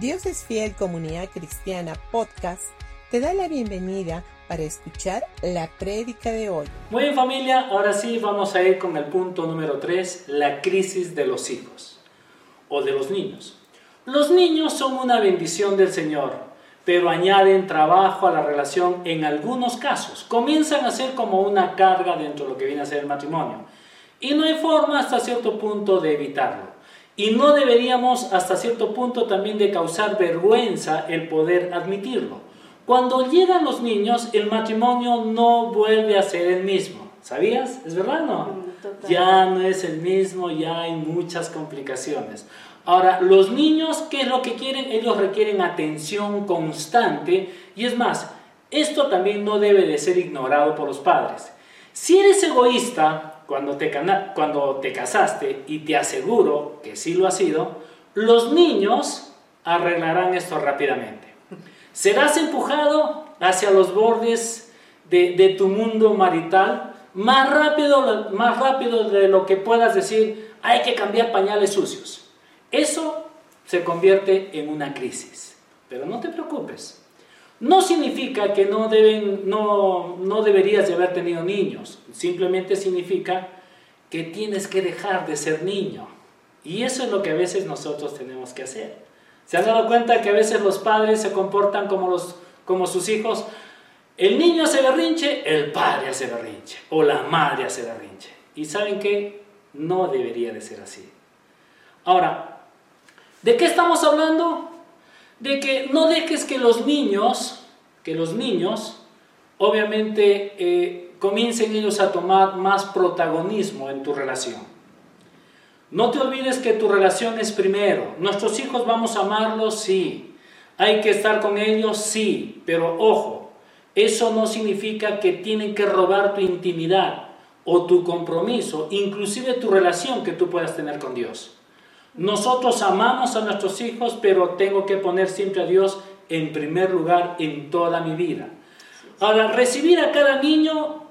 Dios es Fiel Comunidad Cristiana Podcast te da la bienvenida para escuchar la prédica de hoy. Muy bien familia, ahora sí vamos a ir con el punto número 3, la crisis de los hijos o de los niños. Los niños son una bendición del Señor, pero añaden trabajo a la relación en algunos casos. Comienzan a ser como una carga dentro de lo que viene a ser el matrimonio. Y no hay forma hasta cierto punto de evitarlo. Y no deberíamos hasta cierto punto también de causar vergüenza el poder admitirlo. Cuando llegan los niños, el matrimonio no vuelve a ser el mismo. ¿Sabías? ¿Es verdad o no? Mm, Ya no es el mismo, ya hay muchas complicaciones. Ahora, los niños, ¿qué es lo que quieren? Ellos requieren atención constante y es más, esto también no debe de ser ignorado por los padres. Si eres egoísta, cuando te, cuando te casaste, y te aseguro que sí lo has sido, los niños arreglarán esto rápidamente. Serás empujado hacia los bordes de, de tu mundo marital más rápido, más rápido de lo que puedas decir, hay que cambiar pañales sucios. Eso se convierte en una crisis. Pero no te preocupes. No significa que no, deben, no, no deberías de haber tenido niños. Simplemente significa que tienes que dejar de ser niño. Y eso es lo que a veces nosotros tenemos que hacer. ¿Se han dado cuenta que a veces los padres se comportan como, los, como sus hijos? El niño hace berrinche, el padre hace berrinche. O la madre hace berrinche. Y saben que no debería de ser así. Ahora, ¿de qué estamos hablando? De que no dejes que los niños, que los niños, obviamente, eh, comiencen ellos a tomar más protagonismo en tu relación. No te olvides que tu relación es primero. Nuestros hijos vamos a amarlos, sí. Hay que estar con ellos, sí. Pero ojo, eso no significa que tienen que robar tu intimidad o tu compromiso, inclusive tu relación que tú puedas tener con Dios. Nosotros amamos a nuestros hijos, pero tengo que poner siempre a Dios en primer lugar en toda mi vida. Ahora, recibir a cada niño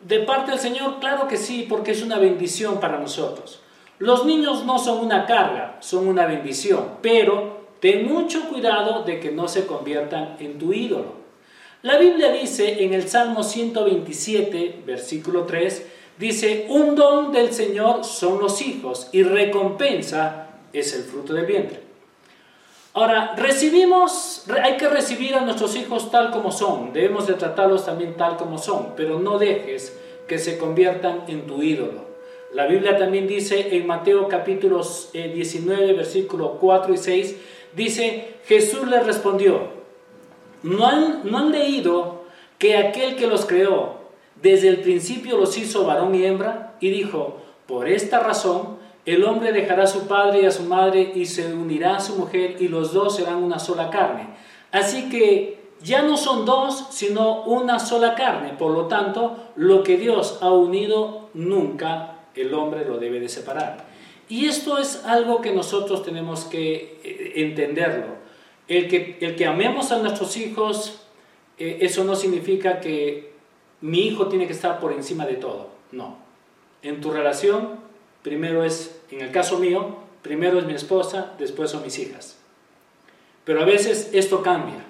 de parte del Señor, claro que sí, porque es una bendición para nosotros. Los niños no son una carga, son una bendición, pero ten mucho cuidado de que no se conviertan en tu ídolo. La Biblia dice en el Salmo 127, versículo 3, dice, un don del Señor son los hijos y recompensa es el fruto del vientre. Ahora, recibimos, hay que recibir a nuestros hijos tal como son, debemos de tratarlos también tal como son, pero no dejes que se conviertan en tu ídolo. La Biblia también dice en Mateo capítulo 19, versículo 4 y 6, dice, Jesús le respondió, ¿no han, ¿no han leído que aquel que los creó desde el principio los hizo varón y hembra? Y dijo, por esta razón, el hombre dejará a su padre y a su madre y se unirá a su mujer y los dos serán una sola carne. Así que ya no son dos, sino una sola carne. Por lo tanto, lo que Dios ha unido nunca el hombre lo debe de separar. Y esto es algo que nosotros tenemos que eh, entenderlo. El que, el que amemos a nuestros hijos, eh, eso no significa que mi hijo tiene que estar por encima de todo. No. En tu relación, primero es, en el caso mío, primero es mi esposa, después son mis hijas. Pero a veces esto cambia.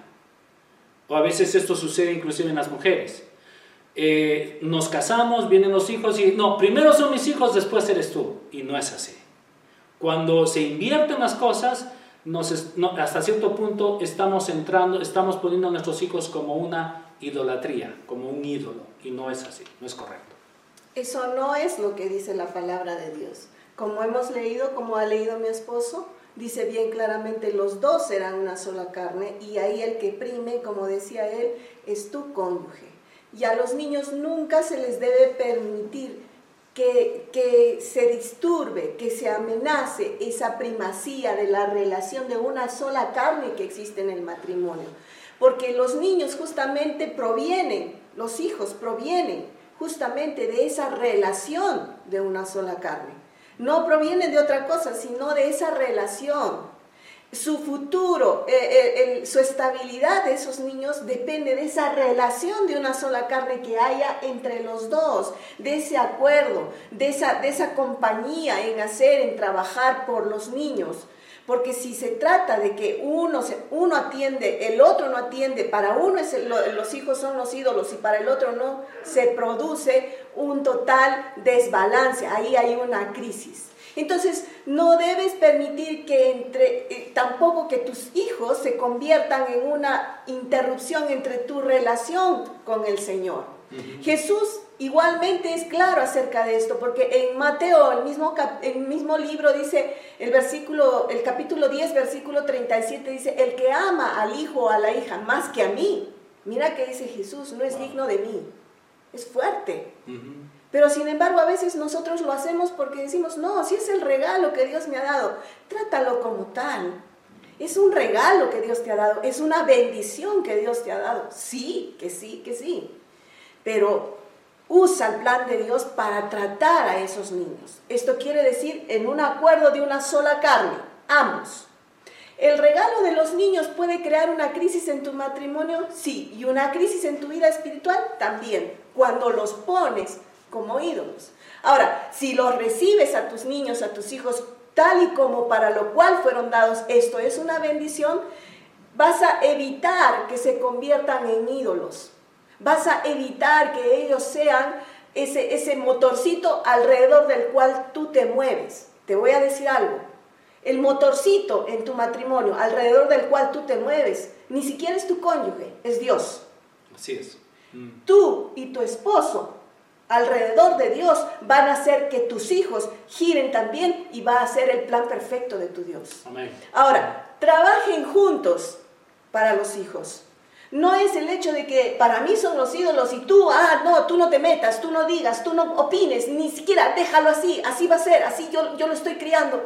O a veces esto sucede inclusive en las mujeres. Eh, nos casamos, vienen los hijos y no, primero son mis hijos, después eres tú. Y no es así. Cuando se invierten las cosas, hasta cierto punto estamos entrando, estamos poniendo a nuestros hijos como una idolatría, como un ídolo. Y no es así, no es correcto. Eso no es lo que dice la palabra de Dios. Como hemos leído, como ha leído mi esposo, dice bien claramente, los dos serán una sola carne y ahí el que prime, como decía él, es tu cónyuge. Y a los niños nunca se les debe permitir que, que, se disturbe, que se amenace esa primacía de la relación de una sola carne que existe en el matrimonio. Porque los niños justamente provienen, los hijos provienen justamente de esa relación de una sola carne. No provienen de otra cosa, sino de esa relación. Su futuro, eh, eh, su estabilidad de esos niños depende de esa relación de una sola carne que haya entre los dos, de ese acuerdo, de esa, de esa compañía en hacer, en trabajar por los niños. Porque si se trata de que uno, se, uno atiende, el otro no atiende, para uno es los hijos son los ídolos y para el otro no, se produce un total desbalance, ahí hay una crisis. Entonces, no debes permitir que entre, eh, tampoco que tus hijos se conviertan en una interrupción entre tu relación con el Señor. Jesús igualmente es claro acerca de esto, porque en Mateo, el mismo, el mismo libro dice, el versículo, el capítulo 10, versículo 37 dice, el que ama al hijo o a la hija más que a mí, mira que dice Jesús, no es digno de mí. Es fuerte. Pero sin embargo a veces nosotros lo hacemos porque decimos, no, si es el regalo que Dios me ha dado, trátalo como tal. Es un regalo que Dios te ha dado, es una bendición que Dios te ha dado. Sí, que sí, que sí. Pero usa el plan de Dios para tratar a esos niños. Esto quiere decir en un acuerdo de una sola carne, ambos. ¿El regalo de los niños puede crear una crisis en tu matrimonio? Sí, y una crisis en tu vida espiritual también, cuando los pones como ídolos. Ahora, si los recibes a tus niños, a tus hijos, tal y como para lo cual fueron dados, esto es una bendición, vas a evitar que se conviertan en ídolos. Vas a evitar que ellos sean ese, ese motorcito alrededor del cual tú te mueves. Te voy a decir algo. El motorcito en tu matrimonio alrededor del cual tú te mueves, ni siquiera es tu cónyuge, es Dios. Así es. Mm. Tú y tu esposo alrededor de Dios van a hacer que tus hijos giren también y va a ser el plan perfecto de tu Dios. Ahora, trabajen juntos para los hijos. No es el hecho de que para mí son los ídolos y tú, ah, no, tú no te metas, tú no digas, tú no opines, ni siquiera déjalo así, así va a ser, así yo, yo lo estoy criando.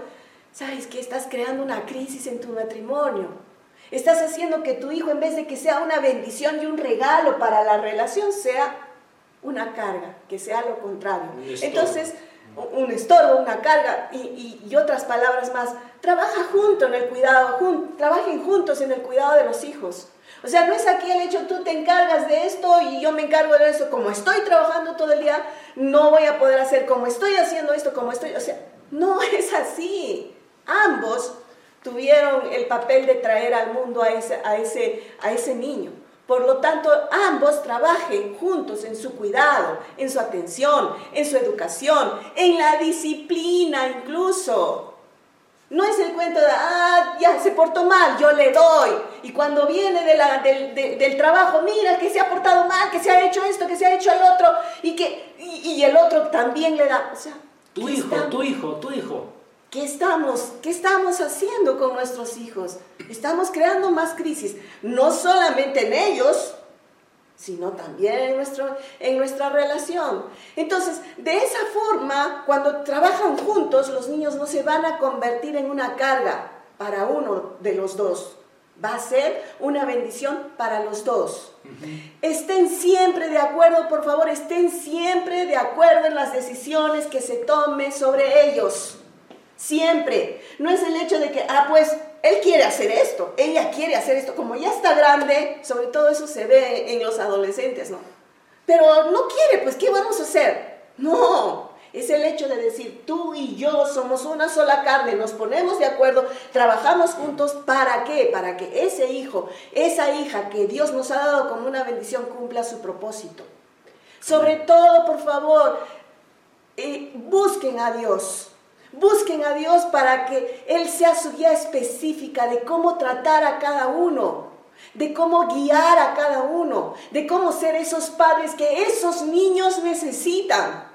¿Sabes que Estás creando una crisis en tu matrimonio. Estás haciendo que tu hijo, en vez de que sea una bendición y un regalo para la relación, sea una carga, que sea lo contrario. Entonces, un estorbo, una carga y, otras palabras más. Trabaja junto en el cuidado, trabajen juntos en el cuidado de los hijos. O sea, no es aquí el hecho, tú te encargas de esto y yo me encargo de eso. Como estoy trabajando todo el día, no voy a poder hacer como estoy haciendo esto, como estoy. O sea, no es así. Ambos tuvieron el papel de traer al mundo a ese, a ese, a ese niño. Por lo tanto, ambos trabajen juntos en su cuidado, en su atención, en su educación, en la disciplina incluso. No es el cuento de, ah, ya se portó mal, yo le doy. Y cuando viene del, trabajo, mira que se ha portado mal, que se ha hecho esto, que se ha hecho el otro, y que y, el otro también le da. O sea, tu hijo, tu hijo, tu hijo. ¿Qué estamos, ¿Qué estamos haciendo con nuestros hijos? Estamos creando más crisis, no solamente en ellos, sino también en, nuestro, en nuestra relación. Entonces, de esa forma, cuando trabajan juntos, los niños no se van a convertir en una carga para uno de los dos. Va a ser una bendición para los dos. Estén siempre de acuerdo, por favor, estén siempre de acuerdo en las decisiones que se tomen sobre ellos. Siempre. No es el hecho de que, ah, pues él quiere hacer esto, ella quiere hacer esto. Como ya está grande, sobre todo eso se ve en los adolescentes, ¿no? Pero no quiere, pues ¿qué vamos a hacer? No, es el hecho de decir, tú y yo somos una sola carne, nos ponemos de acuerdo, trabajamos juntos, ¿para qué? Para que ese hijo, esa hija que Dios nos ha dado como una bendición cumpla su propósito. Sobre todo, por favor, eh, busquen a Dios Busquen a Dios para que Él sea su guía específica de cómo tratar a cada uno, de cómo guiar a cada uno, de cómo ser esos padres que esos niños necesitan.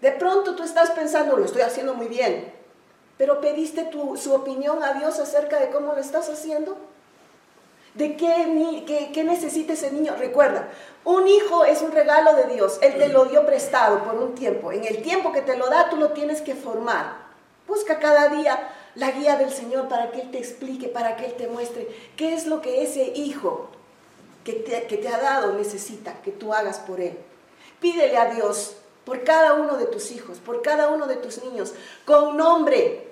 De pronto tú estás pensando, lo estoy haciendo muy bien, pero pediste su opinión a Dios acerca de cómo lo estás haciendo. ¿De qué, qué, necesita ese niño? Recuerda, un hijo es un regalo de Dios. Él te lo dio prestado por un tiempo. En el tiempo que te lo da, tú lo tienes que formar. Busca cada día la guía del Señor para que Él te explique, para que Él te muestre qué es lo que ese hijo que que te ha dado necesita que tú hagas por Él. Pídele a Dios por cada uno de tus hijos, por cada uno de tus niños, con nombre,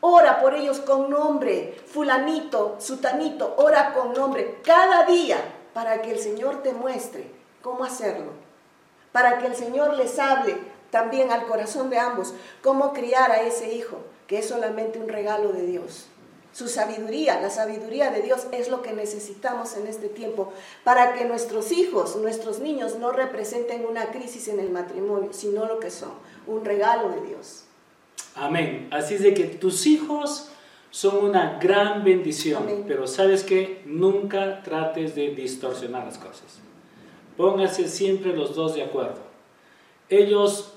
Ora por ellos con nombre. Fulanito, sutanito, ora con nombre cada día para que el Señor te muestre cómo hacerlo. Para que el Señor les hable también al corazón de ambos cómo criar a ese hijo. que es solamente un regalo de Dios. Su sabiduría, la sabiduría de Dios es lo que necesitamos en este tiempo para que nuestros hijos, nuestros niños no representen una crisis en el matrimonio, sino lo que son, un regalo de Dios. Amén. Así es de que tus hijos son una gran bendición, pero sabes que nunca trates de distorsionar las cosas. Pónganse siempre los dos de acuerdo. Ellos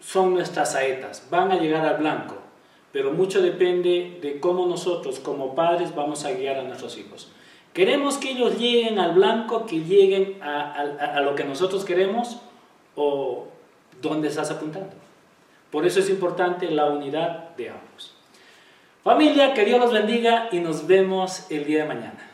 son nuestras saetas, van a llegar al blanco, pero mucho depende de cómo nosotros como padres vamos a guiar a nuestros hijos. ¿Queremos que ellos lleguen al blanco, que lleguen a, lo que nosotros queremos o dónde estás apuntando? Por eso es importante la unidad de ambos. Familia, que Dios los bendiga y nos vemos el día de mañana.